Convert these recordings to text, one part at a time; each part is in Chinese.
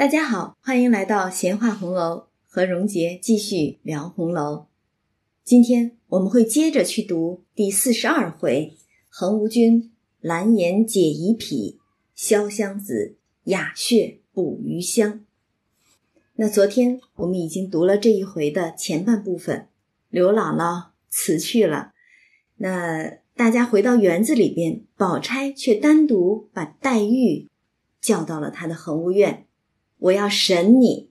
大家好，欢迎来到闲话红楼，和荣杰继续聊红楼。今天我们会接着去读第四十二回：横无君蓝颜解疑癖，潇湘子雅血补余香。那昨天我们已经读了这一回的前半部分，刘姥姥辞去了，那大家回到园子里边，宝钗却单独把黛玉叫到了她的恒芜院。我要审你，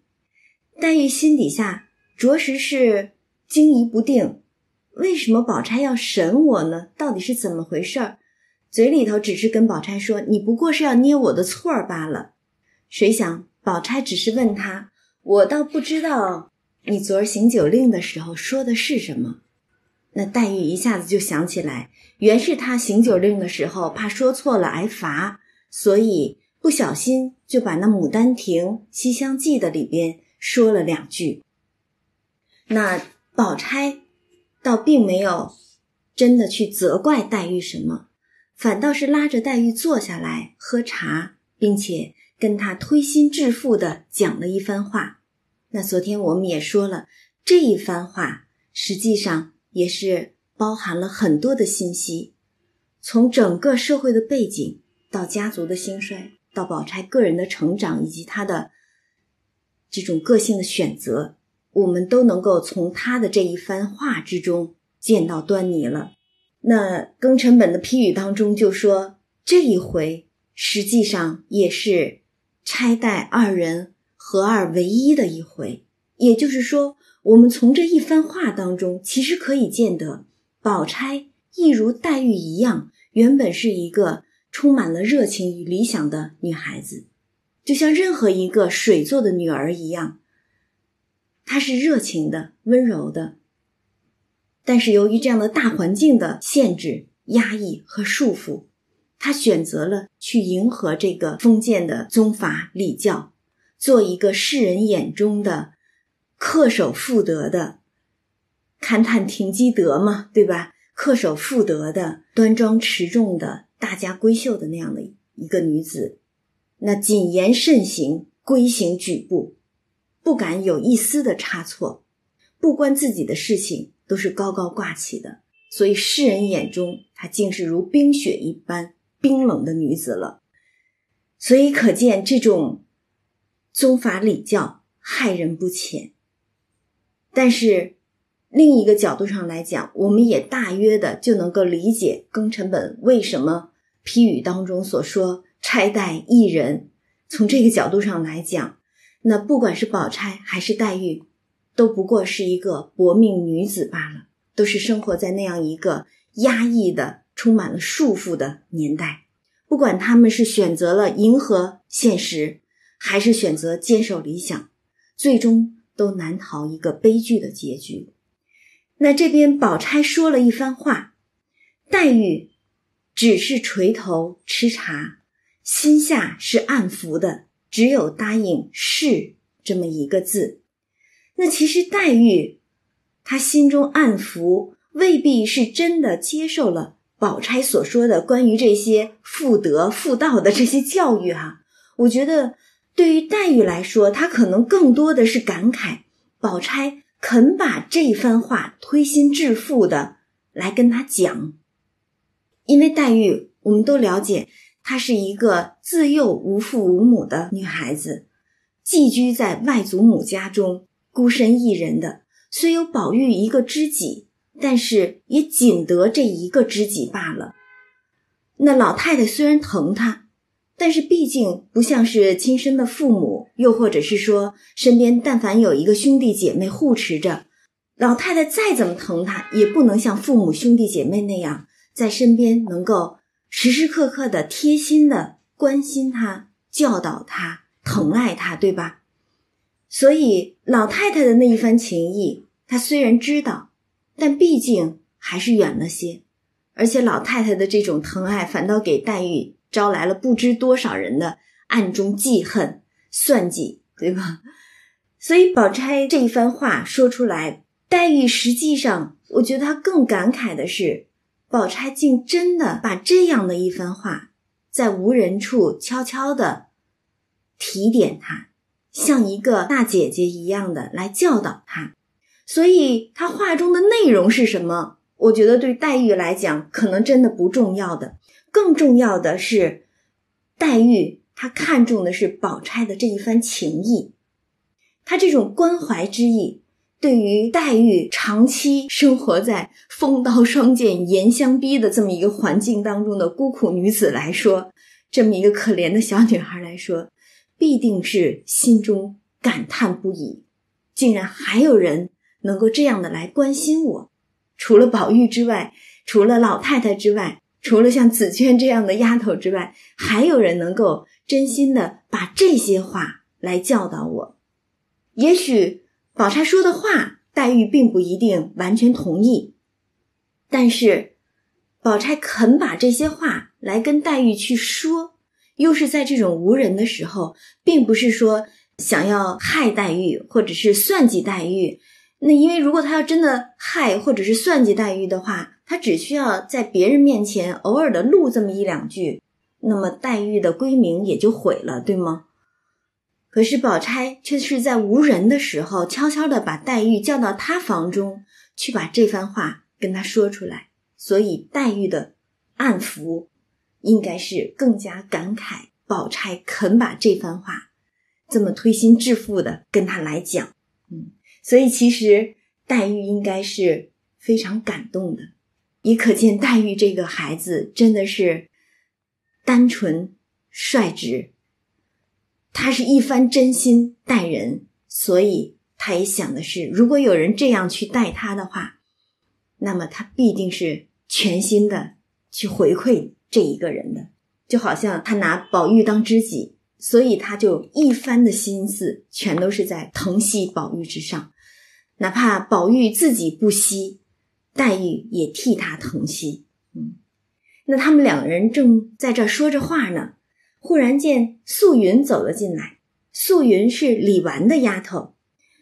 黛玉心底下着实是惊疑不定。为什么宝钗要审我呢？到底是怎么回事儿？嘴里头只是跟宝钗说：“你不过是要捏我的错儿罢了。”谁想宝钗只是问他：“我倒不知道你昨儿行酒令的时候说的是什么。”那黛玉一下子就想起来，原是他行酒令的时候怕说错了挨罚，所以。不小心就把那《牡丹亭·西厢记》的里边说了两句。那宝钗倒并没有真的去责怪黛玉什么，反倒是拉着黛玉坐下来喝茶，并且跟她推心置腹的讲了一番话。那昨天我们也说了，这一番话实际上也是包含了很多的信息，从整个社会的背景到家族的兴衰。到宝钗个人的成长以及她的这种个性的选择，我们都能够从她的这一番话之中见到端倪了。那庚辰本的批语当中就说，这一回实际上也是钗黛二人合二为一的一回。也就是说，我们从这一番话当中，其实可以见得，宝钗亦如黛玉一样，原本是一个。充满了热情与理想的女孩子，就像任何一个水做的女儿一样，她是热情的、温柔的。但是由于这样的大环境的限制、压抑和束缚，她选择了去迎合这个封建的宗法礼教，做一个世人眼中的恪守妇德的勘探停机德嘛，对吧？恪守妇德的、端庄持重的。大家闺秀的那样的一个女子，那谨言慎行，规行矩步，不敢有一丝的差错，不关自己的事情都是高高挂起的，所以世人眼中她竟是如冰雪一般冰冷的女子了。所以可见这种宗法礼教害人不浅。但是。另一个角度上来讲，我们也大约的就能够理解庚辰本为什么批语当中所说“钗黛一人”。从这个角度上来讲，那不管是宝钗还是黛玉，都不过是一个薄命女子罢了，都是生活在那样一个压抑的、充满了束缚的年代。不管他们是选择了迎合现实，还是选择坚守理想，最终都难逃一个悲剧的结局。那这边宝钗说了一番话，黛玉只是垂头吃茶，心下是暗服的，只有答应是这么一个字。那其实黛玉她心中暗服，未必是真的接受了宝钗所说的关于这些妇德妇道的这些教育哈。我觉得对于黛玉来说，她可能更多的是感慨宝钗。肯把这番话推心置腹的来跟他讲，因为黛玉我们都了解，她是一个自幼无父无母的女孩子，寄居在外祖母家中，孤身一人的。虽有宝玉一个知己，但是也仅得这一个知己罢了。那老太太虽然疼她。但是毕竟不像是亲生的父母，又或者是说身边但凡有一个兄弟姐妹护持着，老太太再怎么疼她，也不能像父母兄弟姐妹那样在身边能够时时刻刻的贴心的关心她、教导她、疼爱她，对吧？所以老太太的那一番情谊，她虽然知道，但毕竟还是远了些，而且老太太的这种疼爱，反倒给黛玉。招来了不知多少人的暗中记恨、算计，对吧？所以宝钗这一番话说出来，黛玉实际上，我觉得她更感慨的是，宝钗竟真的把这样的一番话，在无人处悄悄的提点她，像一个大姐姐一样的来教导他。所以，他话中的内容是什么？我觉得对黛玉来讲，可能真的不重要的。更重要的是，黛玉她看重的是宝钗的这一番情谊，她这种关怀之意，对于黛玉长期生活在风刀霜剑严相逼的这么一个环境当中的孤苦女子来说，这么一个可怜的小女孩来说，必定是心中感叹不已。竟然还有人能够这样的来关心我。除了宝玉之外，除了老太太之外，除了像紫娟这样的丫头之外，还有人能够真心的把这些话来教导我。也许宝钗说的话，黛玉并不一定完全同意，但是宝钗肯把这些话来跟黛玉去说，又是在这种无人的时候，并不是说想要害黛玉，或者是算计黛玉。那因为如果他要真的害或者是算计黛玉的话，他只需要在别人面前偶尔的录这么一两句，那么黛玉的闺名也就毁了，对吗？可是宝钗却是在无人的时候，悄悄的把黛玉叫到他房中去，把这番话跟他说出来。所以黛玉的暗伏，应该是更加感慨宝钗肯把这番话这么推心置腹的跟他来讲，所以，其实黛玉应该是非常感动的，也可见黛玉这个孩子真的是单纯率直，他是一番真心待人，所以他也想的是，如果有人这样去待他的话，那么他必定是全心的去回馈这一个人的，就好像他拿宝玉当知己，所以他就一番的心思全都是在疼惜宝玉之上。哪怕宝玉自己不惜，黛玉也替他疼惜。嗯，那他们两个人正在这说着话呢，忽然见素云走了进来。素云是李纨的丫头。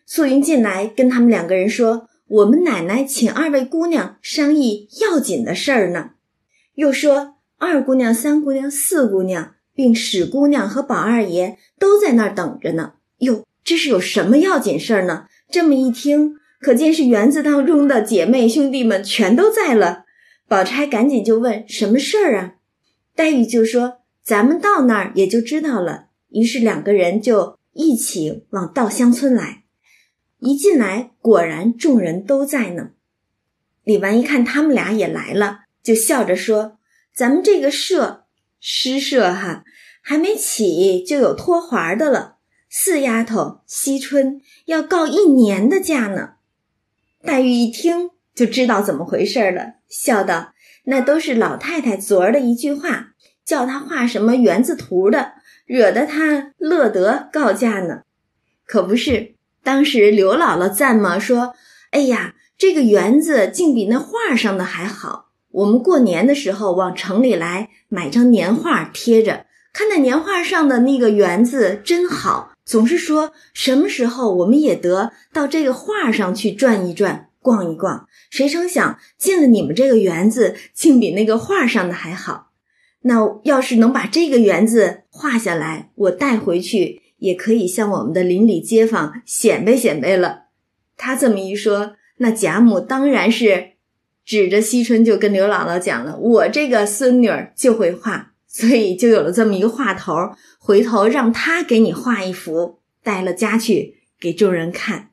素云进来跟他们两个人说：“我们奶奶请二位姑娘商议要紧的事儿呢。”又说：“二姑娘、三姑娘、四姑娘，并史姑娘和宝二爷都在那儿等着呢。”哟，这是有什么要紧事儿呢？这么一听，可见是园子当中的姐妹兄弟们全都在了。宝钗赶紧就问：“什么事儿啊？”黛玉就说：“咱们到那儿也就知道了。”于是两个人就一起往稻香村来。一进来，果然众人都在呢。李纨一看他们俩也来了，就笑着说：“咱们这个社诗社哈，还没起就有脱环的了。”四丫头惜春要告一年的假呢，黛玉一听就知道怎么回事了，笑道：“那都是老太太昨儿的一句话，叫她画什么园子图的，惹得她乐得告假呢。可不是，当时刘姥姥赞嘛，说：‘哎呀，这个园子竟比那画上的还好。我们过年的时候往城里来买张年画贴着，看那年画上的那个园子真好。’”总是说什么时候我们也得到这个画上去转一转、逛一逛。谁成想进了你们这个园子，竟比那个画上的还好。那要是能把这个园子画下来，我带回去也可以向我们的邻里街坊显摆显摆了。他这么一说，那贾母当然是指着惜春就跟刘姥姥讲了：“我这个孙女儿就会画。”所以就有了这么一个话头，回头让他给你画一幅，带了家去给众人看。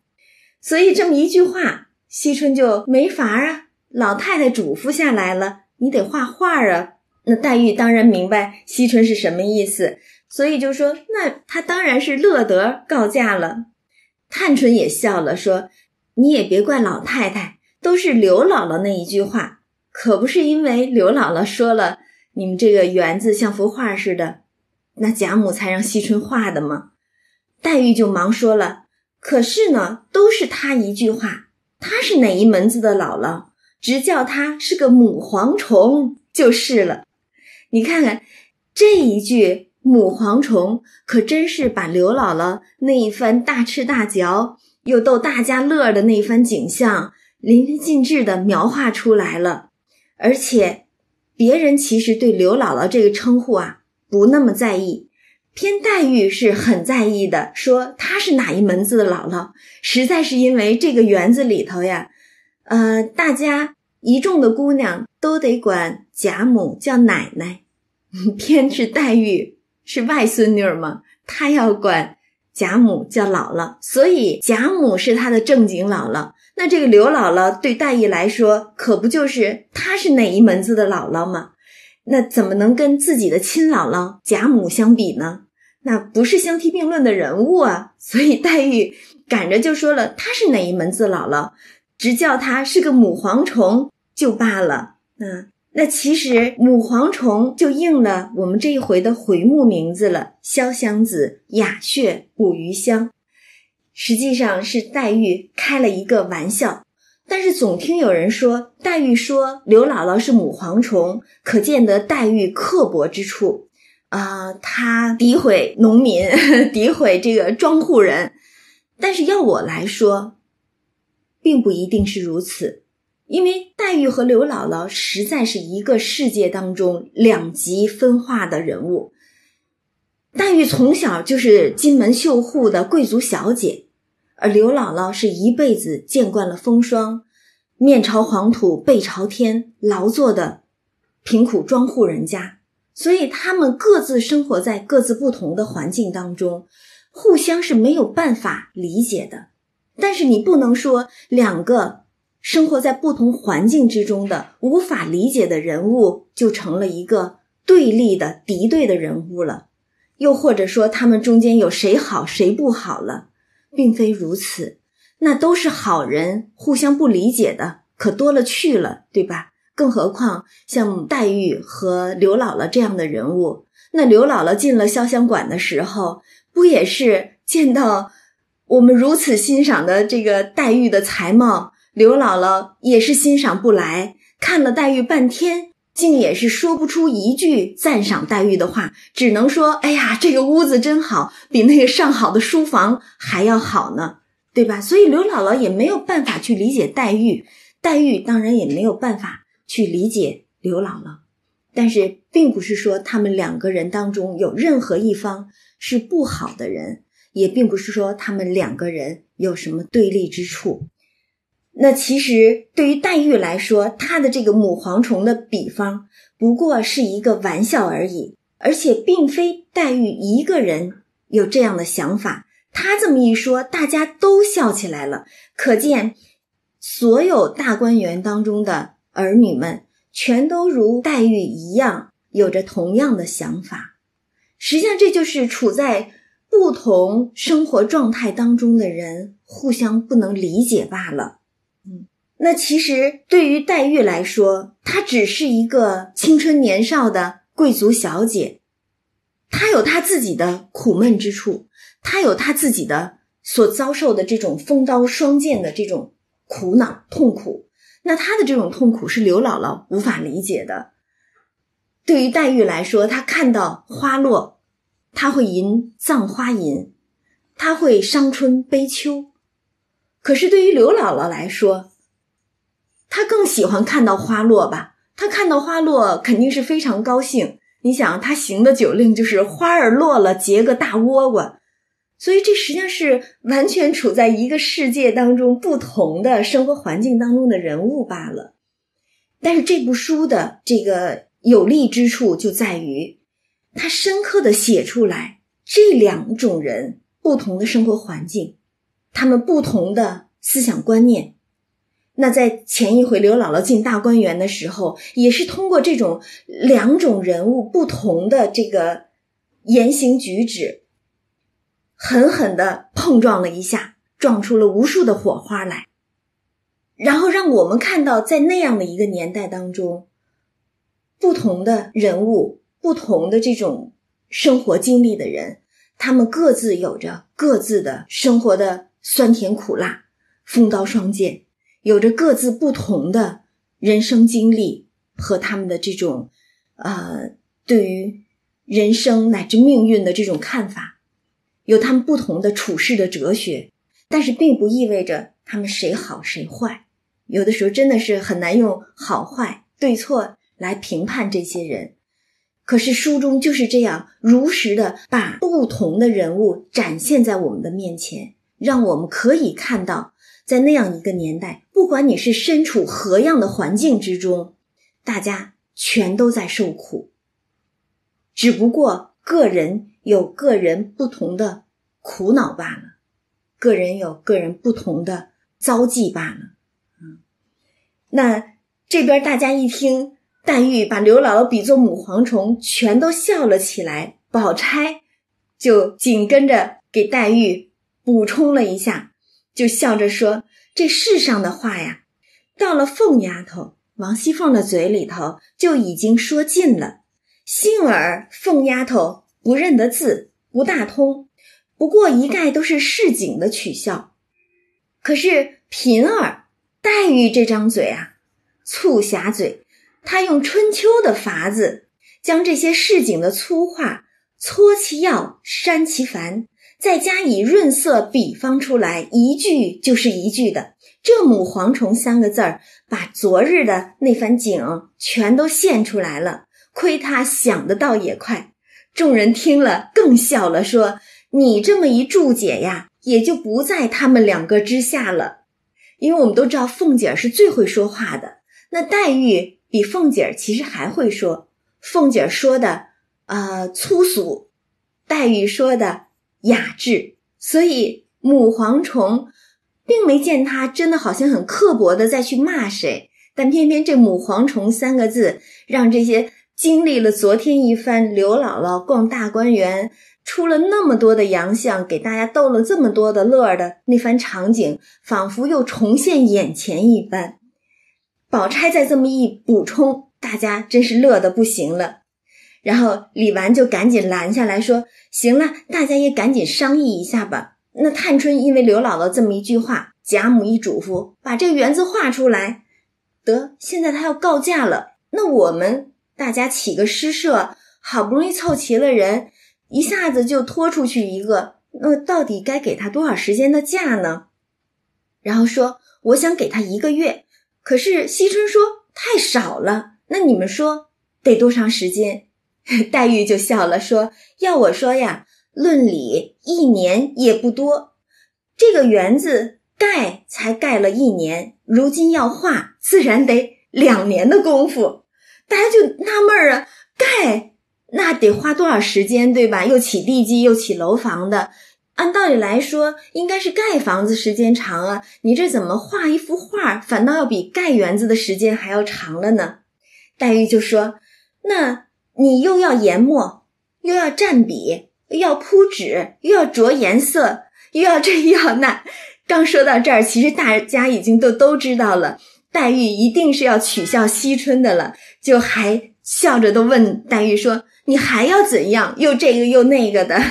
所以这么一句话，惜春就没法啊。老太太嘱咐下来了，你得画画啊。那黛玉当然明白惜春是什么意思，所以就说那她当然是乐得告假了。探春也笑了，说你也别怪老太太，都是刘姥姥那一句话，可不是因为刘姥姥说了。你们这个园子像幅画似的，那贾母才让惜春画的吗？黛玉就忙说了：“可是呢，都是她一句话，她是哪一门子的姥姥，直叫她是个母蝗虫就是了。你看看这一句母蝗虫，可真是把刘姥姥那一番大吃大嚼又逗大家乐的那番景象淋漓尽致的描画出来了，而且。”别人其实对刘姥姥这个称呼啊不那么在意，偏黛玉是很在意的，说她是哪一门子的姥姥，实在是因为这个园子里头呀，呃，大家一众的姑娘都得管贾母叫奶奶，偏是黛玉是外孙女嘛，她要管贾母叫姥姥，所以贾母是她的正经姥姥。那这个刘姥姥对黛玉来说，可不就是她是哪一门子的姥姥吗？那怎么能跟自己的亲姥姥贾母相比呢？那不是相提并论的人物啊！所以黛玉赶着就说了，她是哪一门子姥姥，直叫她是个母蝗虫就罢了。那那其实母蝗虫就应了我们这一回的回目名字了：潇湘子，雅谑捕鱼香。实际上是黛玉开了一个玩笑。但是总听有人说，黛玉说刘姥姥是母蝗虫，可见得黛玉刻薄之处啊。她诋毁农民，诋毁这个庄户人。但是要我来说，并不一定是如此，因为黛玉和刘姥姥实在是一个世界当中两极分化的人物。黛玉从小就是金门绣户的贵族小姐。而刘姥姥是一辈子见惯了风霜，面朝黄土背朝天劳作的贫苦庄户人家，所以他们各自生活在各自不同的环境当中，互相是没有办法理解的。但是你不能说两个生活在不同环境之中的无法理解的人物就成了一个对立的敌对的人物了，又或者说他们中间有谁好谁不好了。并非如此，那都是好人，互相不理解的可多了去了，对吧？更何况像黛玉和刘姥姥这样的人物，那刘姥姥进了潇湘馆的时候，不也是见到我们如此欣赏的这个黛玉的才貌，刘姥姥也是欣赏不来，看了黛玉半天。竟也是说不出一句赞赏黛玉的话，只能说：“哎呀，这个屋子真好，比那个上好的书房还要好呢，对吧？”所以刘姥姥也没有办法去理解黛玉，黛玉当然也没有办法去理解刘姥姥。但是，并不是说他们两个人当中有任何一方是不好的人，也并不是说他们两个人有什么对立之处。那其实对于黛玉来说，她的这个母蝗虫的比方不过是一个玩笑而已，而且并非黛玉一个人有这样的想法。她这么一说，大家都笑起来了，可见所有大观园当中的儿女们全都如黛玉一样有着同样的想法。实际上，这就是处在不同生活状态当中的人互相不能理解罢了。那其实对于黛玉来说，她只是一个青春年少的贵族小姐，她有她自己的苦闷之处，她有她自己的所遭受的这种风刀霜剑的这种苦恼痛苦。那她的这种痛苦是刘姥姥无法理解的。对于黛玉来说，她看到花落，她会吟葬花吟，她会伤春悲秋。可是对于刘姥姥来说，他更喜欢看到花落吧？他看到花落肯定是非常高兴。你想，他行的酒令就是花儿落了结个大倭瓜，所以这实际上是完全处在一个世界当中不同的生活环境当中的人物罢了。但是这部书的这个有利之处就在于，他深刻的写出来这两种人不同的生活环境。他们不同的思想观念，那在前一回刘姥姥进大观园的时候，也是通过这种两种人物不同的这个言行举止，狠狠的碰撞了一下，撞出了无数的火花来，然后让我们看到，在那样的一个年代当中，不同的人物、不同的这种生活经历的人，他们各自有着各自的生活的。酸甜苦辣，风刀霜剑，有着各自不同的人生经历和他们的这种，呃，对于人生乃至命运的这种看法，有他们不同的处事的哲学，但是并不意味着他们谁好谁坏。有的时候真的是很难用好坏对错来评判这些人。可是书中就是这样如实的把不同的人物展现在我们的面前，让我们可以看到，在那样一个年代，不管你是身处何样的环境之中，大家全都在受苦，只不过个人有个人不同的苦恼罢了，个人有个人不同的遭际罢了。嗯，那这边大家一听。黛玉把刘姥姥比作母蝗虫，全都笑了起来。宝钗就紧跟着给黛玉补充了一下，就笑着说：“这世上的话呀，到了凤丫头王熙凤的嘴里头就已经说尽了。幸而凤丫头不认得字，不大通，不过一概都是市井的取笑。可是平儿、黛玉这张嘴啊，醋匣嘴。”他用春秋的法子，将这些市井的粗话搓其要，删其繁，再加以润色比方出来，一句就是一句的。这“母蝗虫”三个字儿，把昨日的那番景全都现出来了。亏他想的倒也快，众人听了更笑了，说：“你这么一注解呀，也就不在他们两个之下了。因为我们都知道凤姐是最会说话的，那黛玉。”比凤姐儿其实还会说，凤姐儿说的啊粗俗，黛玉说的雅致，所以母蝗虫并没见他真的好像很刻薄的再去骂谁，但偏偏这母蝗虫三个字，让这些经历了昨天一番刘姥姥逛大观园，出了那么多的洋相，给大家逗了这么多的乐儿的那番场景，仿佛又重现眼前一般。宝钗再这么一补充，大家真是乐得不行了。然后李纨就赶紧拦下来说：“行了，大家也赶紧商议一下吧。”那探春因为刘姥姥这么一句话，贾母一嘱咐，把这个园子画出来。得，现在她要告假了，那我们大家起个诗社，好不容易凑齐了人，一下子就拖出去一个，那到底该给他多少时间的假呢？然后说：“我想给他一个月。”可是惜春说太少了，那你们说得多长时间？黛玉就笑了，说：“要我说呀，论理一年也不多。这个园子盖才盖了一年，如今要画，自然得两年的功夫。大家就纳闷儿啊，盖那得花多少时间，对吧？又起地基，又起楼房的。”按道理来说，应该是盖房子时间长啊，你这怎么画一幅画，反倒要比盖园子的时间还要长了呢？黛玉就说：“那你又要研墨，又要蘸笔，又要铺纸，又要着颜色，又要这又要那。”刚说到这儿，其实大家已经都都知道了，黛玉一定是要取笑惜春的了，就还笑着都问黛玉说：“你还要怎样？又这个又那个的。”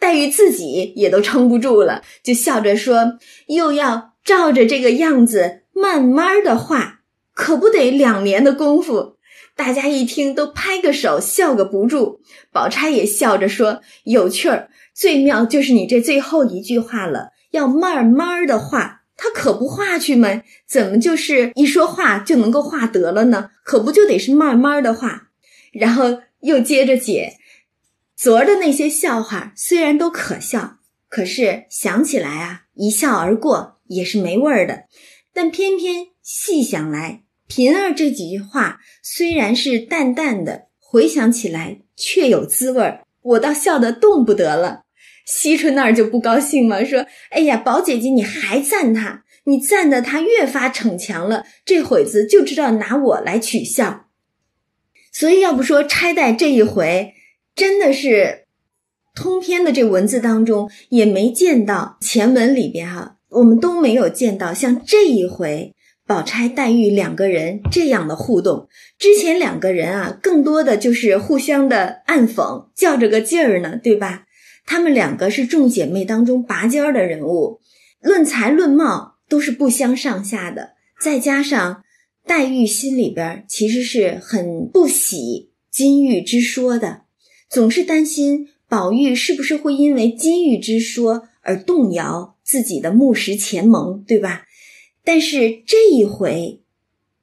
黛玉自己也都撑不住了，就笑着说：“又要照着这个样子慢慢的画，可不得两年的功夫。”大家一听都拍个手，笑个不住。宝钗也笑着说：“有趣儿，最妙就是你这最后一句话了，要慢慢的画。他可不画去吗？怎么就是一说话就能够画得了呢？可不就得是慢慢的画？”然后又接着解。昨儿的那些笑话虽然都可笑，可是想起来啊，一笑而过也是没味儿的。但偏偏细想来，平儿这几句话虽然是淡淡的，回想起来却有滋味儿，我倒笑得动不得了。惜春那儿就不高兴嘛，说：“哎呀，宝姐姐，你还赞他？你赞的他越发逞强了，这会子就知道拿我来取笑。所以要不说钗黛这一回。”真的是通篇的这文字当中也没见到前文里边哈，我们都没有见到像这一回宝钗黛玉两个人这样的互动。之前两个人啊，更多的就是互相的暗讽，较着个劲儿呢，对吧？她们两个是众姐妹当中拔尖儿的人物，论才论貌都是不相上下的。再加上黛玉心里边其实是很不喜金玉之说的。总是担心宝玉是不是会因为金玉之说而动摇自己的木石前盟，对吧？但是这一回，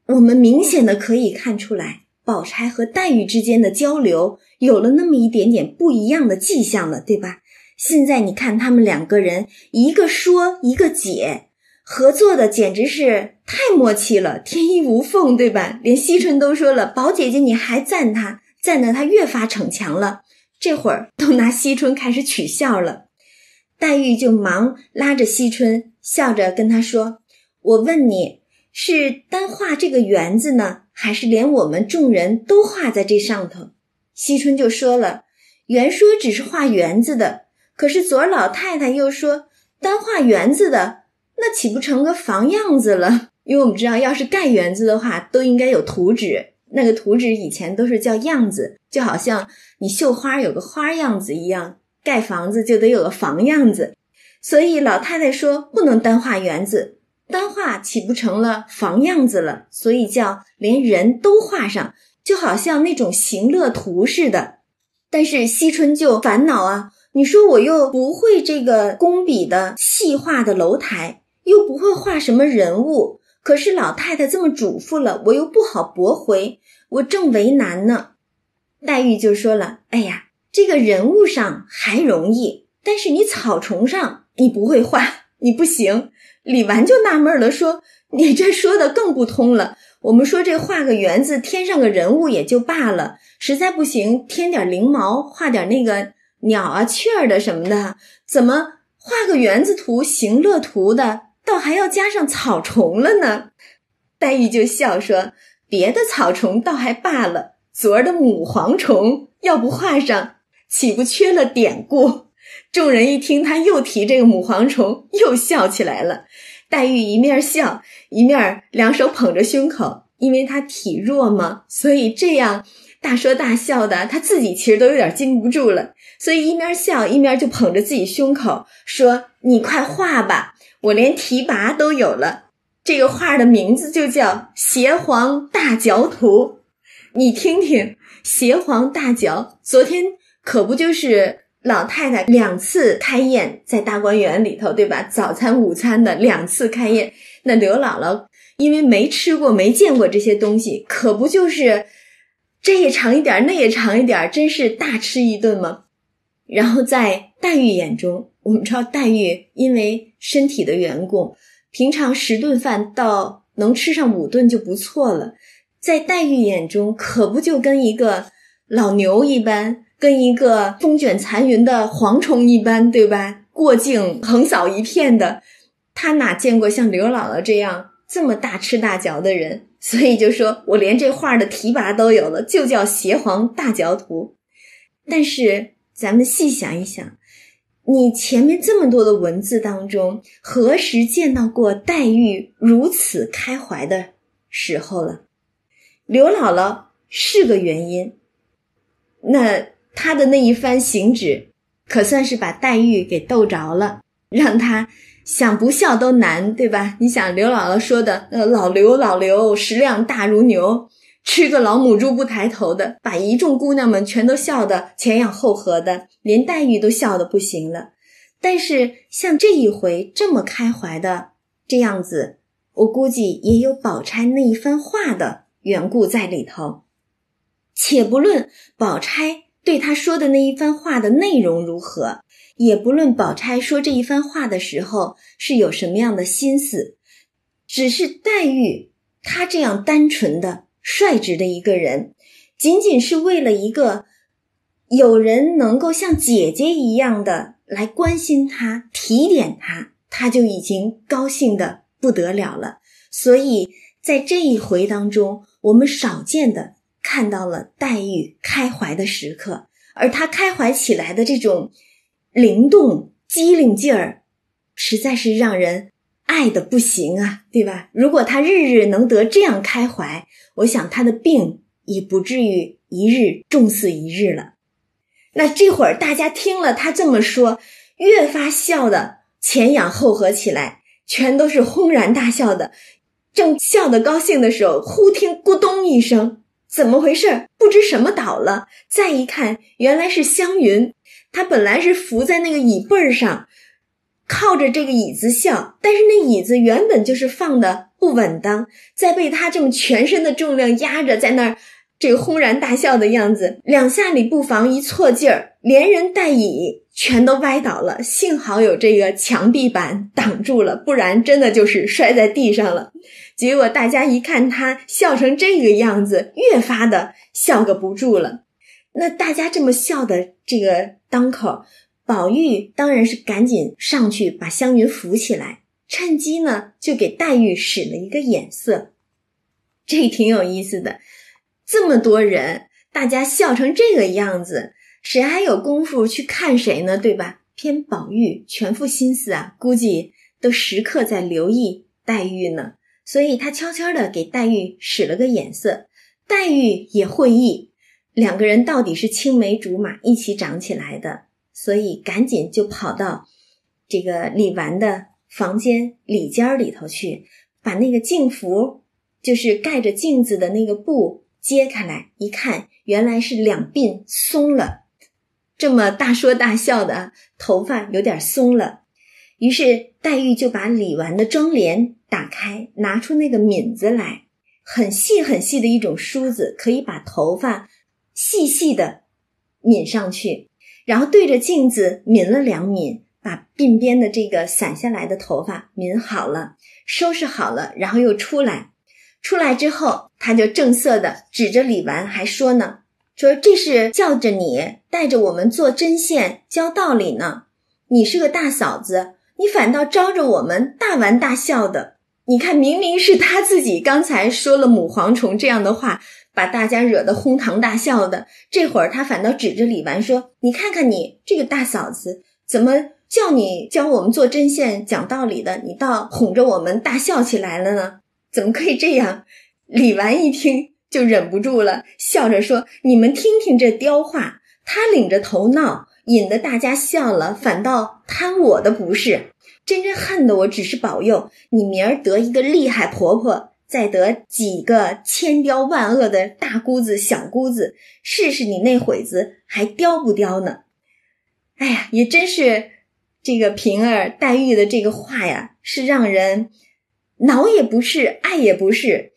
我们明显的可以看出来，宝钗和黛玉之间的交流有了那么一点点不一样的迹象了，对吧？现在你看他们两个人，一个说一个解，合作的简直是太默契了，天衣无缝，对吧？连惜春都说了：“宝姐姐，你还赞他，赞得他越发逞强了。”这会儿都拿惜春开始取笑了。黛玉就忙拉着惜春，笑着跟她说：“我问你，是单画这个园子呢，还是连我们众人都画在这上头？”惜春就说了：“原说只是画园子的，可是昨儿老太太又说单画园子的，那岂不成个房样子了？因为我们知道，要是盖园子的话，都应该有图纸，那个图纸以前都是叫样子，就好像你绣花有个花样子一样。”盖房子就得有个房样子，所以老太太说不能单画园子，单画岂不成了房样子了？所以叫连人都画上，就好像那种行乐图似的。但是惜春就烦恼啊，你说我又不会这个工笔的细画的楼台，又不会画什么人物，可是老太太这么嘱咐了，我又不好驳回，我正为难呢。黛玉就说了：“哎呀。”这个人物上还容易，但是你草丛上你不会画，你不行。李纨就纳闷了，说：“你这说的更不通了。我们说这画个园子，添上个人物也就罢了，实在不行，添点翎毛，画点那个鸟啊、雀儿的什么的。怎么画个园子图、行乐图的，倒还要加上草虫了呢？”黛玉就笑说：“别的草虫倒还罢了，昨儿的母蝗虫要不画上。”岂不缺了典故？众人一听他又提这个母蝗虫，又笑起来了。黛玉一面笑，一面两手捧着胸口，因为她体弱嘛，所以这样大说大笑的，她自己其实都有点禁不住了。所以一面笑，一面就捧着自己胸口说：“你快画吧，我连提拔都有了。这个画的名字就叫《邪皇大嚼图》，你听听，邪皇大嚼，昨天。”可不就是老太太两次开宴在大观园里头，对吧？早餐、午餐的两次开宴，那刘姥姥因为没吃过、没见过这些东西，可不就是这也尝一点，那也尝一点，真是大吃一顿吗？然后在黛玉眼中，我们知道黛玉因为身体的缘故，平常十顿饭到能吃上五顿就不错了，在黛玉眼中，可不就跟一个老牛一般。跟一个风卷残云的蝗虫一般，对吧？过境横扫一片的，他哪见过像刘姥姥这样这么大吃大嚼的人？所以就说我连这画的提拔都有了，就叫邪皇大嚼图。但是咱们细想一想，你前面这么多的文字当中，何时见到过黛玉如此开怀的时候了？刘姥姥是个原因，那。他的那一番行止，可算是把黛玉给逗着了，让他想不笑都难，对吧？你想刘姥姥说的，呃，老刘老刘食量大如牛，吃个老母猪不抬头的，把一众姑娘们全都笑得前仰后合的，连黛玉都笑得不行了。但是像这一回这么开怀的这样子，我估计也有宝钗那一番话的缘故在里头。且不论宝钗。对他说的那一番话的内容如何，也不论宝钗说这一番话的时候是有什么样的心思，只是黛玉她这样单纯的、率直的一个人，仅仅是为了一个有人能够像姐姐一样的来关心她、提点她，她就已经高兴的不得了了。所以在这一回当中，我们少见的。看到了黛玉开怀的时刻，而她开怀起来的这种灵动机灵劲儿，实在是让人爱的不行啊，对吧？如果她日日能得这样开怀，我想她的病也不至于一日重似一日了。那这会儿大家听了她这么说，越发笑的前仰后合起来，全都是轰然大笑的。正笑得高兴的时候，忽听咕咚一声。怎么回事？不知什么倒了。再一看，原来是湘云。她本来是伏在那个椅背上，靠着这个椅子笑。但是那椅子原本就是放的不稳当，再被她这么全身的重量压着，在那儿，这个轰然大笑的样子，两下里不妨一错劲儿，连人带椅全都歪倒了。幸好有这个墙壁板挡住了，不然真的就是摔在地上了。结果大家一看他笑成这个样子，越发的笑个不住了。那大家这么笑的这个当口，宝玉当然是赶紧上去把湘云扶起来，趁机呢就给黛玉使了一个眼色，这挺有意思的。这么多人，大家笑成这个样子，谁还有功夫去看谁呢？对吧？偏宝玉全副心思啊，估计都时刻在留意黛玉呢。所以他悄悄的给黛玉使了个眼色，黛玉也会意，两个人到底是青梅竹马一起长起来的，所以赶紧就跑到这个李纨的房间里间里头去，把那个镜符，就是盖着镜子的那个布。揭开来一看，原来是两鬓松了，这么大说大笑的头发有点松了。于是黛玉就把李纨的妆帘打开，拿出那个抿子来，很细很细的一种梳子，可以把头发细细的抿上去，然后对着镜子抿了两抿，把鬓边的这个散下来的头发抿好了，收拾好了，然后又出来。出来之后，他就正色的指着李纨，还说呢：“说这是叫着你带着我们做针线教道理呢。你是个大嫂子，你反倒招着我们大玩大笑的。你看，明明是他自己刚才说了母蝗虫这样的话，把大家惹得哄堂大笑的。这会儿他反倒指着李纨说：‘你看看你这个大嫂子，怎么叫你教我们做针线讲道理的，你倒哄着我们大笑起来了呢？’”怎么可以这样？李纨一听就忍不住了，笑着说：“你们听听这刁话，他领着头闹，引得大家笑了，反倒贪我的不是。真真恨得我只是保佑你明儿得一个厉害婆婆，再得几个千刁万恶的大姑子、小姑子，试试你那会子还刁不刁呢？”哎呀，也真是这个平儿、黛玉的这个话呀，是让人。恼也不是，爱也不是，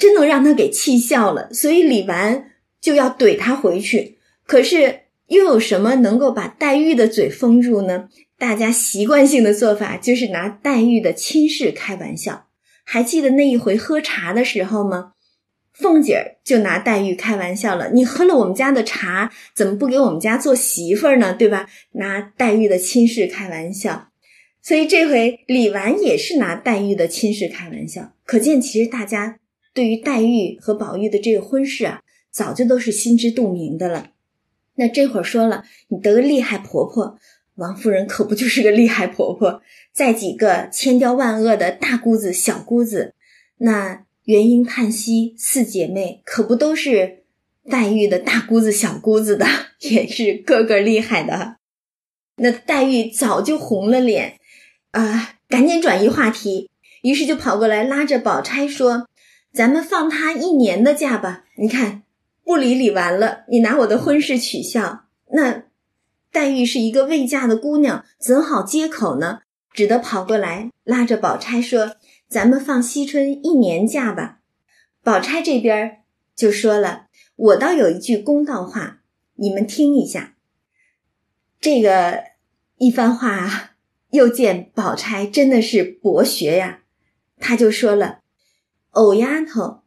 真能让他给气笑了。所以李纨就要怼他回去。可是又有什么能够把黛玉的嘴封住呢？大家习惯性的做法就是拿黛玉的亲事开玩笑。还记得那一回喝茶的时候吗？凤姐儿就拿黛玉开玩笑了：“你喝了我们家的茶，怎么不给我们家做媳妇儿呢？对吧？”拿黛玉的亲事开玩笑。所以这回李纨也是拿黛玉的亲事开玩笑，可见其实大家对于黛玉和宝玉的这个婚事啊，早就都是心知肚明的了。那这会儿说了，你得个厉害婆婆，王夫人可不就是个厉害婆婆？再几个千刁万恶的大姑子、小姑子，那元婴、叹息四姐妹可不都是黛玉的大姑子、小姑子的，也是个个厉害的。那黛玉早就红了脸。啊，赶紧转移话题，于是就跑过来拉着宝钗说：“咱们放他一年的假吧。你看，不理理完了，你拿我的婚事取笑，那黛玉是一个未嫁的姑娘，怎好接口呢？只得跑过来拉着宝钗说：‘咱们放惜春一年假吧。’宝钗这边就说了：‘我倒有一句公道话，你们听一下。’这个一番话啊。”又见宝钗真的是博学呀，他就说了：“藕丫头，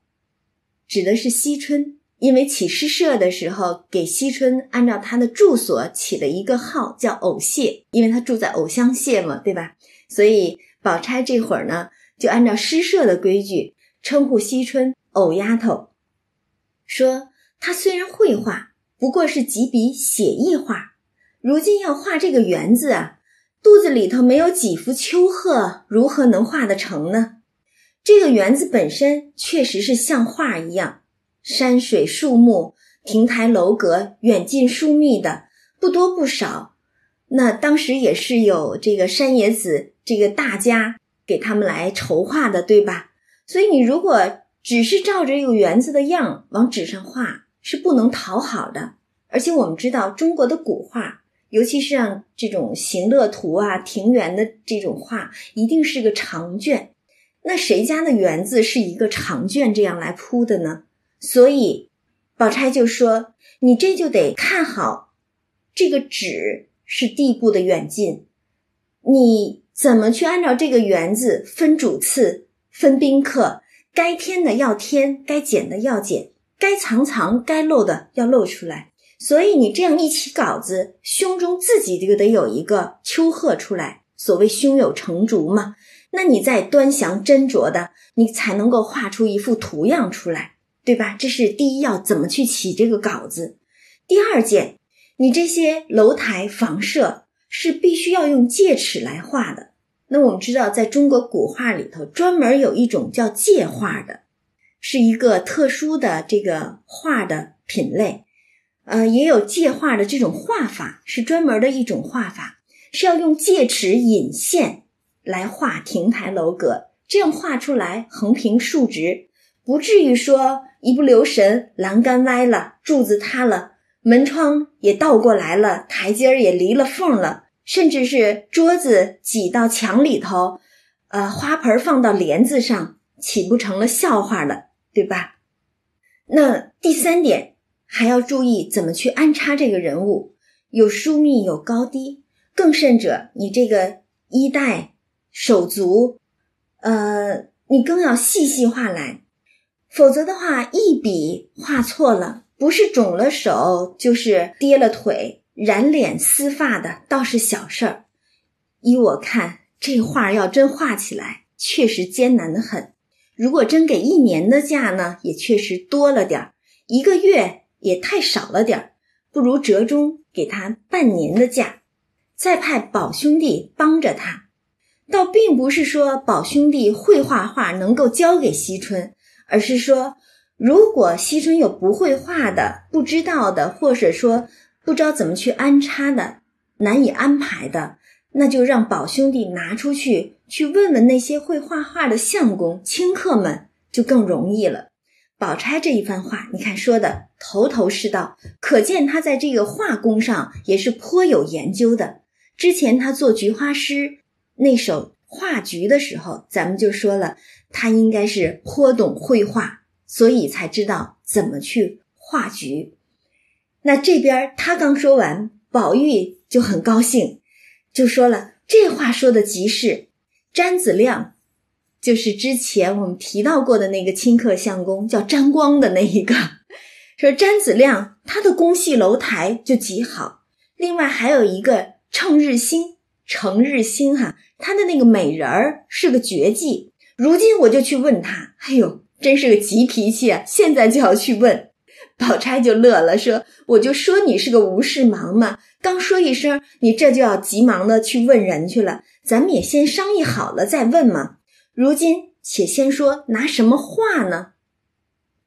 指的是惜春，因为起诗社的时候给惜春按照她的住所起了一个号叫藕榭，因为她住在藕香榭嘛，对吧？所以宝钗这会儿呢，就按照诗社的规矩称呼惜春藕丫头，说她虽然会画，不过是几笔写意画，如今要画这个园子啊。”肚子里头没有几幅秋壑，如何能画得成呢？这个园子本身确实是像画一样，山水树木、亭台楼阁，远近疏密的不多不少。那当时也是有这个山野子这个大家给他们来筹划的，对吧？所以你如果只是照着这个园子的样往纸上画，是不能讨好的。而且我们知道中国的古画。尤其是像这种行乐图啊、庭园的这种画，一定是个长卷。那谁家的园子是一个长卷这样来铺的呢？所以宝钗就说：“你这就得看好这个纸是地步的远近，你怎么去按照这个园子分主次、分宾客，该添的要添，该减的要减，该藏藏，该露的要露出来。所以你这样一起稿子，胸中自己就得有一个丘壑出来。所谓胸有成竹嘛，那你再端详斟酌的，你才能够画出一幅图样出来。”对吧？这是第一要怎么去起这个稿子。第二件，你这些楼台房舍是必须要用戒尺来画的。那我们知道，在中国古画里头，专门有一种叫戒画的，是一个特殊的这个画的品类。呃，也有戒画的这种画法，是专门的一种画法，是要用戒尺引线来画亭台楼阁，这样画出来横平竖直。不至于说一不留神栏杆歪了，柱子塌了，门窗也倒过来了，台阶儿也离了缝了，甚至是桌子挤到墙里头，呃，花盆放到帘子上，岂不成了笑话了，对吧？那第三点还要注意怎么去安插这个人物，有疏密，有高低，更甚者，你这个衣带手足，呃，你更要细细画来。否则的话，一笔画错了，不是肿了手，就是跌了腿，染脸撕发的，倒是小事儿。依我看，这画要真画起来，确实艰难的很。如果真给一年的假呢，也确实多了点儿；一个月也太少了点儿，不如折中给他半年的假，再派宝兄弟帮着他。倒并不是说宝兄弟会画画，能够教给惜春。而是说，如果惜春有不会画的、不知道的，或者说不知道怎么去安插的、难以安排的，那就让宝兄弟拿出去去问问那些会画画的相公、清客们，就更容易了。宝钗这一番话，你看说的头头是道，可见他在这个画工上也是颇有研究的。之前他做菊花诗那首画菊的时候，咱们就说了。他应该是颇懂绘画，所以才知道怎么去画菊。那这边他刚说完，宝玉就很高兴，就说了：“这话说的极是。”詹子亮就是之前我们提到过的那个清客相公，叫詹光的那一个。说詹子亮他的宫戏楼台就极好，另外还有一个程日新，程日新哈，他的那个美人儿是个绝技。如今我就去问他，哎呦，真是个急脾气啊！现在就要去问，宝钗就乐了，说：“我就说你是个无事忙嘛，刚说一声，你这就要急忙的去问人去了。咱们也先商议好了再问嘛。如今且先说拿什么画呢？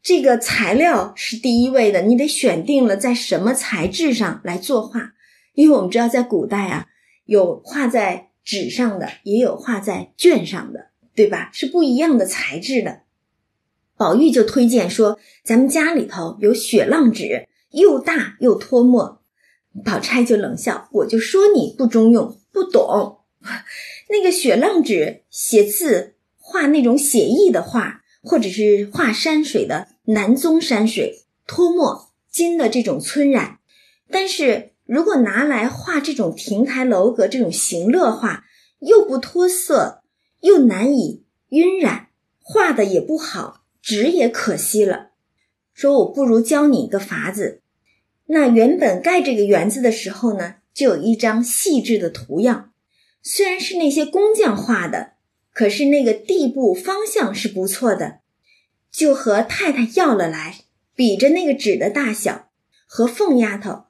这个材料是第一位的，你得选定了在什么材质上来作画，因为我们知道在古代啊，有画在纸上的，也有画在卷上的。”对吧？是不一样的材质的。宝玉就推荐说：“咱们家里头有雪浪纸，又大又脱墨。”宝钗就冷笑：“我就说你不中用，不懂。那个雪浪纸写字画那种写意的画，或者是画山水的南宗山水，脱墨金的这种皴染。但是如果拿来画这种亭台楼阁这种行乐画，又不脱色。”又难以晕染，画的也不好，纸也可惜了。说我不如教你一个法子。那原本盖这个园子的时候呢，就有一张细致的图样，虽然是那些工匠画的，可是那个地步方向是不错的。就和太太要了来，比着那个纸的大小，和凤丫头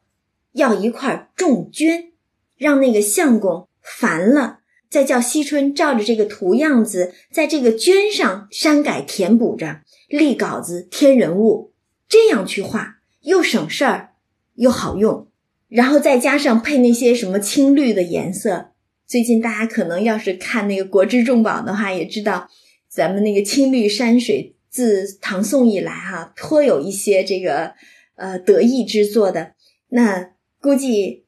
要一块重绢，让那个相公烦了。再叫惜春照着这个图样子，在这个绢上删改填补着，立稿子添人物，这样去画又省事儿又好用。然后再加上配那些什么青绿的颜色。最近大家可能要是看那个《国之重宝》的话，也知道咱们那个青绿山水自唐宋以来哈，颇有一些这个呃得意之作的。那估计。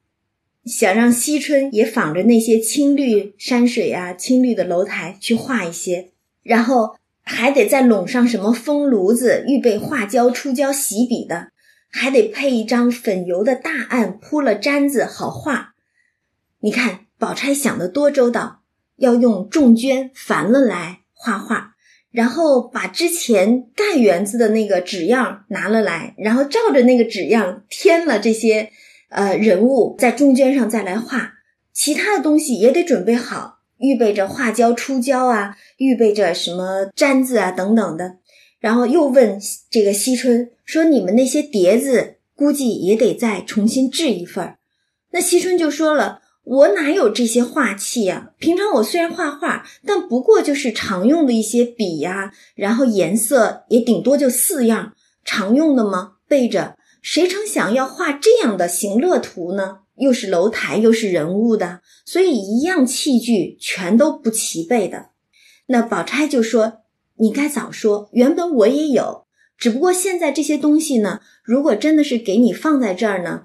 想让惜春也仿着那些青绿山水啊、青绿的楼台去画一些，然后还得再拢上什么风炉子，预备画胶、出胶、洗笔的。还得配一张粉油的大案，铺了毡子好画。你看，宝钗想的多周到，要用重绢烦了来画画，然后把之前盖园子的那个纸样拿了来，然后照着那个纸样添了这些呃人物，在中间上再来画，其他的东西也得准备好，预备着画胶、出胶啊，预备着什么粘子啊等等的。然后又问这个惜春说：“你们那些碟子，估计也得再重新制一份儿。”那惜春就说了：“我哪有这些画器呀？平常我虽然画画，但不过就是常用的一些笔呀，然后颜色也顶多就四样，常用的吗？备着。谁成想要画这样的行乐图呢？又是楼台，又是人物的，所以一样器具全都不齐备的。”那宝钗就说。你该早说，原本我也有，只不过现在这些东西呢，如果真的是给你放在这儿呢，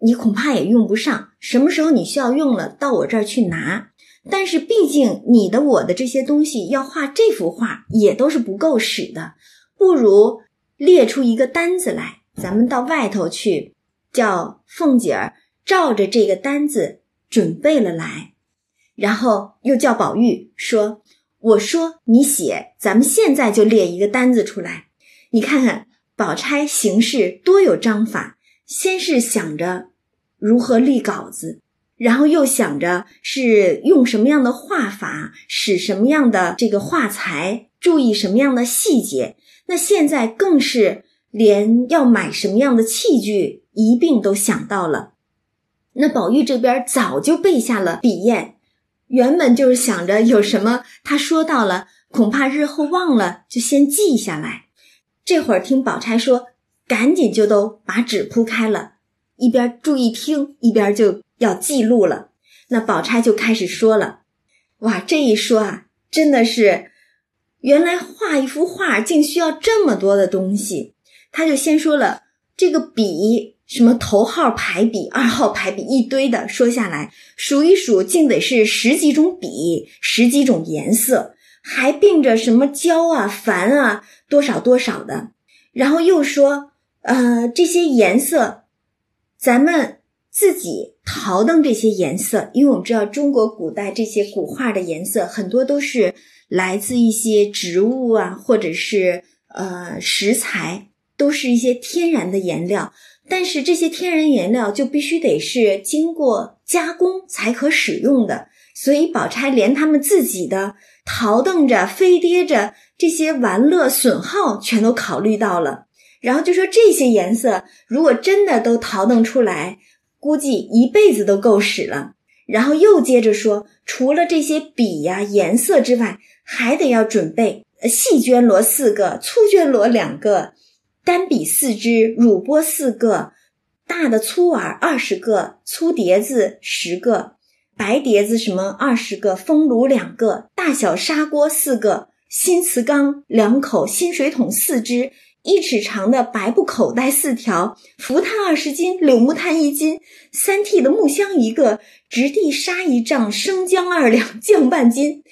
你恐怕也用不上。什么时候你需要用了，到我这儿去拿。但是毕竟你的我的这些东西要画这幅画，也都是不够使的，不如列出一个单子来，咱们到外头去，叫凤姐儿照着这个单子准备了来，然后又叫宝玉说。我说你写，咱们现在就列一个单子出来。你看看，宝钗行事多有章法。先是想着如何立稿子，然后又想着是用什么样的画法，使什么样的这个画材，注意什么样的细节。那现在更是连要买什么样的器具一并都想到了。那宝玉这边早就备下了笔砚。原本就是想着有什么他说到了，恐怕日后忘了，就先记下来。这会儿听宝钗说，赶紧就都把纸铺开了，一边注意听，一边就要记录了。那宝钗就开始说了：“哇，这一说啊，真的是，原来画一幅画竟需要这么多的东西。”他就先说了这个笔。什么头号排比、二号排比一堆的说下来，数一数，竟得是十几种笔，十几种颜色，还并着什么胶啊、矾啊，多少多少的。然后又说，呃，这些颜色，咱们自己淘登这些颜色，因为我们知道中国古代这些古画的颜色很多都是来自一些植物啊，或者是呃食材，都是一些天然的颜料。但是这些天然颜料就必须得是经过加工才可使用的，所以宝钗连他们自己的淘蹬着、飞跌着这些玩乐损耗全都考虑到了。然后就说这些颜色如果真的都淘蹬出来，估计一辈子都够使了。然后又接着说，除了这些笔呀、颜色之外，还得要准备细绢罗四个，粗绢罗两个。单笔四支，乳钵四个，大的粗碗二十个，粗碟子十个，白碟子什么二十个，风炉两个，大小砂锅四个，新瓷缸两口，新水桶四只，一尺长的白布口袋四条，福炭二十斤，柳木炭一斤，三屉的木箱一个，直地沙一丈，生姜二两，酱半斤。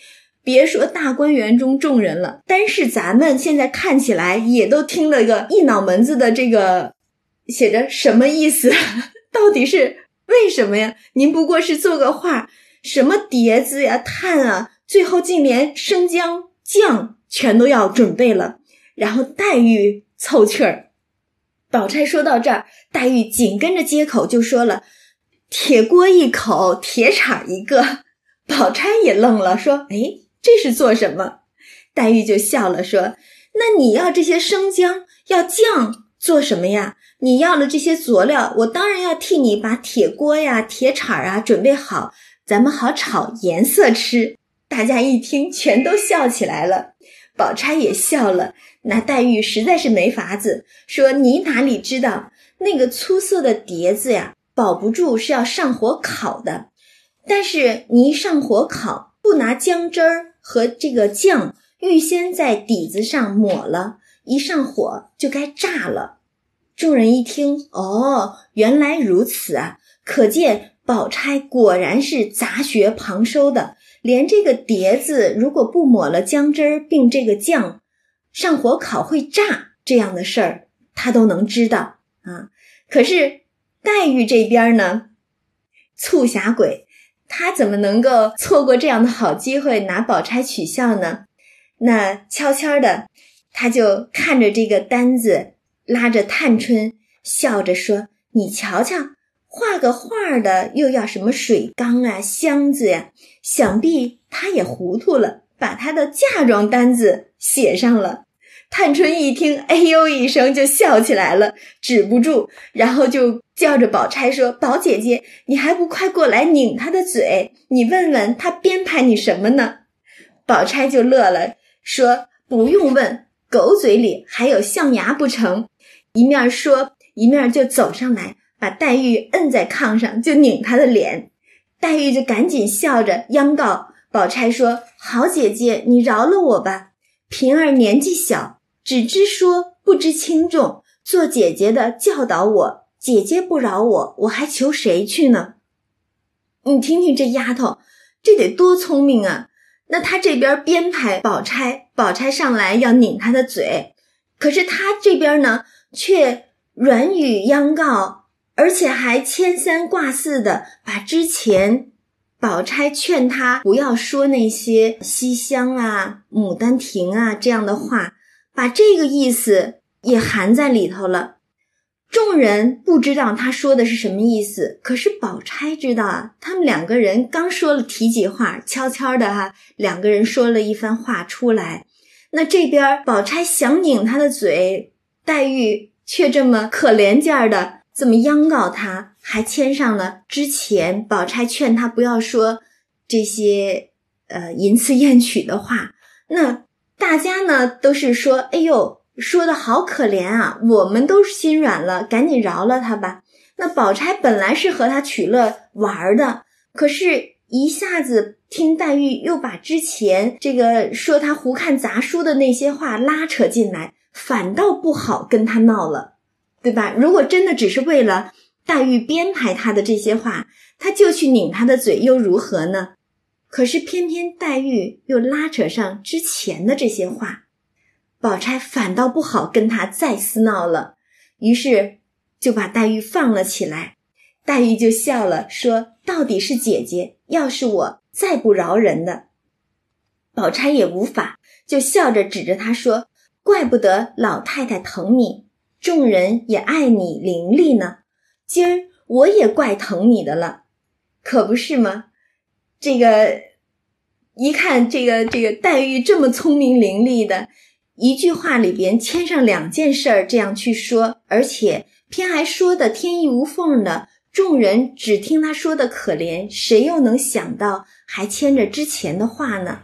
别说大观园中众人了，单是咱们现在看起来也都听了个一脑门子的这个，写着什么意思？到底是为什么呀？您不过是做个画，什么碟子呀、炭啊，最后竟连生姜、酱全都要准备了。然后黛玉凑趣儿，宝钗说到这儿，黛玉紧跟着接口就说了：“铁锅一口，铁铲一个。”宝钗也愣了，说：“哎。”这是做什么？黛玉就笑了，说：“那你要这些生姜，要酱做什么呀？你要了这些佐料，我当然要替你把铁锅呀、铁铲啊准备好，咱们好炒颜色吃。”大家一听，全都笑起来了。宝钗也笑了。那黛玉实在是没法子，说：“你哪里知道那个粗色的碟子呀，保不住是要上火烤的。但是你一上火烤，不拿姜汁儿。”和这个酱预先在底子上抹了，一上火就该炸了。众人一听，哦，原来如此啊！可见宝钗果然是杂学旁收的，连这个碟子如果不抹了姜汁儿，并这个酱上火烤会炸这样的事儿，她都能知道。啊。可是黛玉这边呢，促狭鬼，他怎么能够错过这样的好机会拿宝钗取笑呢？那悄悄的，他就看着这个单子，拉着探春，笑着说：“你瞧瞧。”画个画的又要什么水缸啊、箱子呀？想必他也糊涂了，把他的嫁妆单子写上了。探春一听，哎呦一声就笑起来了，止不住，然后就叫着宝钗说：“宝姐姐，你还不快过来拧他的嘴？你问问他编排你什么呢？”宝钗就乐了，说：“不用问，狗嘴里还有象牙不成？”一面说，一面就走上来。把黛玉摁在炕上，就拧她的脸，黛玉就赶紧笑着央告宝钗说：“好姐姐，你饶了我吧。平儿年纪小，只知说不知轻重，做姐姐的教导我，姐姐不饶我，我还求谁去呢？你听听这丫头，这得多聪明啊！那她这边编排宝钗，宝钗上来要拧她的嘴，可是她这边呢，却软语央告。”而且还牵三挂四的把之前宝钗劝他不要说那些西厢啊、牡丹亭啊这样的话，把这个意思也含在里头了。众人不知道他说的是什么意思，可是宝钗知道啊。他们两个人刚说了提几话，悄悄的哈，两个人说了一番话出来。那这边宝钗想拧他的嘴，黛玉却这么可怜劲儿的。这么央告他，还签上了之前宝钗劝他不要说这些呃淫词艳曲的话。那大家呢都是说：“哎呦，说的好可怜啊！”我们都心软了，赶紧饶了他吧。那宝钗本来是和他取乐玩的，可是一下子听黛玉又把之前这个说他胡看杂书的那些话拉扯进来，反倒不好跟他闹了。对吧？如果真的只是为了黛玉编排他的这些话，他就去拧他的嘴又如何呢？可是偏偏黛玉又拉扯上之前的这些话，宝钗反倒不好跟他再厮闹了，于是就把黛玉放了起来。黛玉就笑了，说：“到底是姐姐，要是我再不饶人的，宝钗也无法，就笑着指着他说：‘怪不得老太太疼你。’”众人也爱你伶俐呢，今儿我也怪疼你的了，可不是吗？这个一看，这个这个黛玉这么聪明伶俐的，一句话里边牵上两件事儿，这样去说，而且偏还说的天衣无缝的，众人只听他说的可怜，谁又能想到还牵着之前的话呢？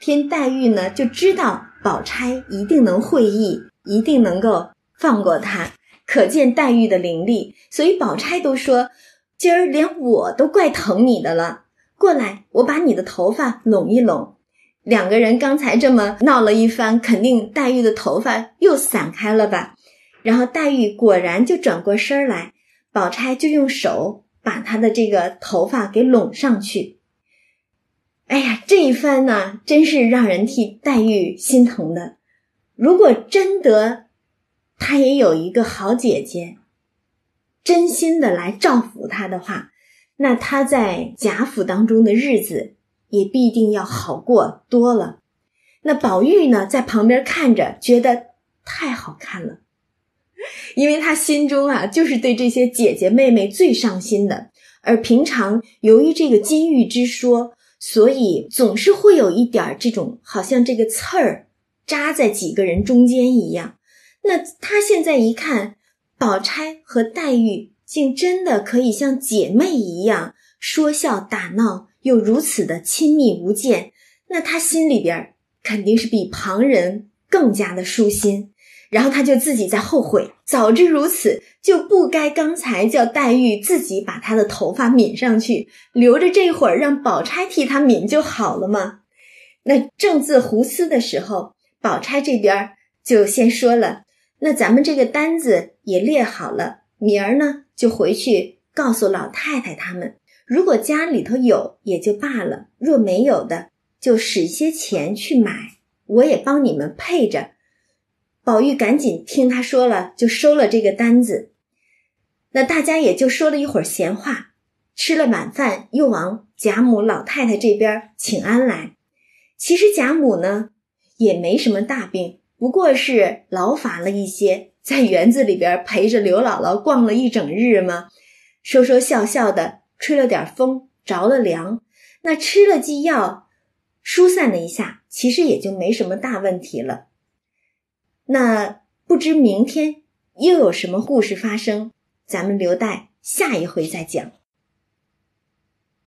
偏黛玉呢就知道宝钗一定能会意，一定能够。放过他，可见黛玉的伶俐，所以宝钗都说：“今儿连我都怪疼你的了。”过来，我把你的头发拢一拢。两个人刚才这么闹了一番，肯定黛玉的头发又散开了吧？然后黛玉果然就转过身来，宝钗就用手把她的这个头发给拢上去。哎呀，这一番呢，真是让人替黛玉心疼的。如果真得……她也有一个好姐姐，真心的来照拂她的话，那他在贾府当中的日子也必定要好过多了。那宝玉呢，在旁边看着，觉得太好看了，因为他心中啊，就是对这些姐姐妹妹最上心的。而平常由于这个金玉之说，所以总是会有一点这种好像这个刺儿扎在几个人中间一样。那他现在一看，宝钗和黛玉竟真的可以像姐妹一样说笑打闹，又如此的亲密无间，那他心里边肯定是比旁人更加的舒心。然后他就自己在后悔，早知如此，就不该刚才叫黛玉自己把她的头发抿上去，留着这会儿让宝钗替他抿就好了嘛。那正自胡思的时候，宝钗这边就先说了。那咱们这个单子也列好了，明儿呢就回去告诉老太太他们。如果家里头有也就罢了，若没有的，就使些钱去买，我也帮你们配着。宝玉赶紧听他说了，就收了这个单子。那大家也就说了一会儿闲话，吃了晚饭，又往贾母老太太这边请安来。其实贾母呢也没什么大病，不过是劳乏了一些，在园子里边陪着刘姥姥逛了一整日吗，说说笑笑的，吹了点风，着了凉，那吃了剂药，疏散了一下，其实也就没什么大问题了。那不知明天又有什么故事发生，咱们留待下一回再讲。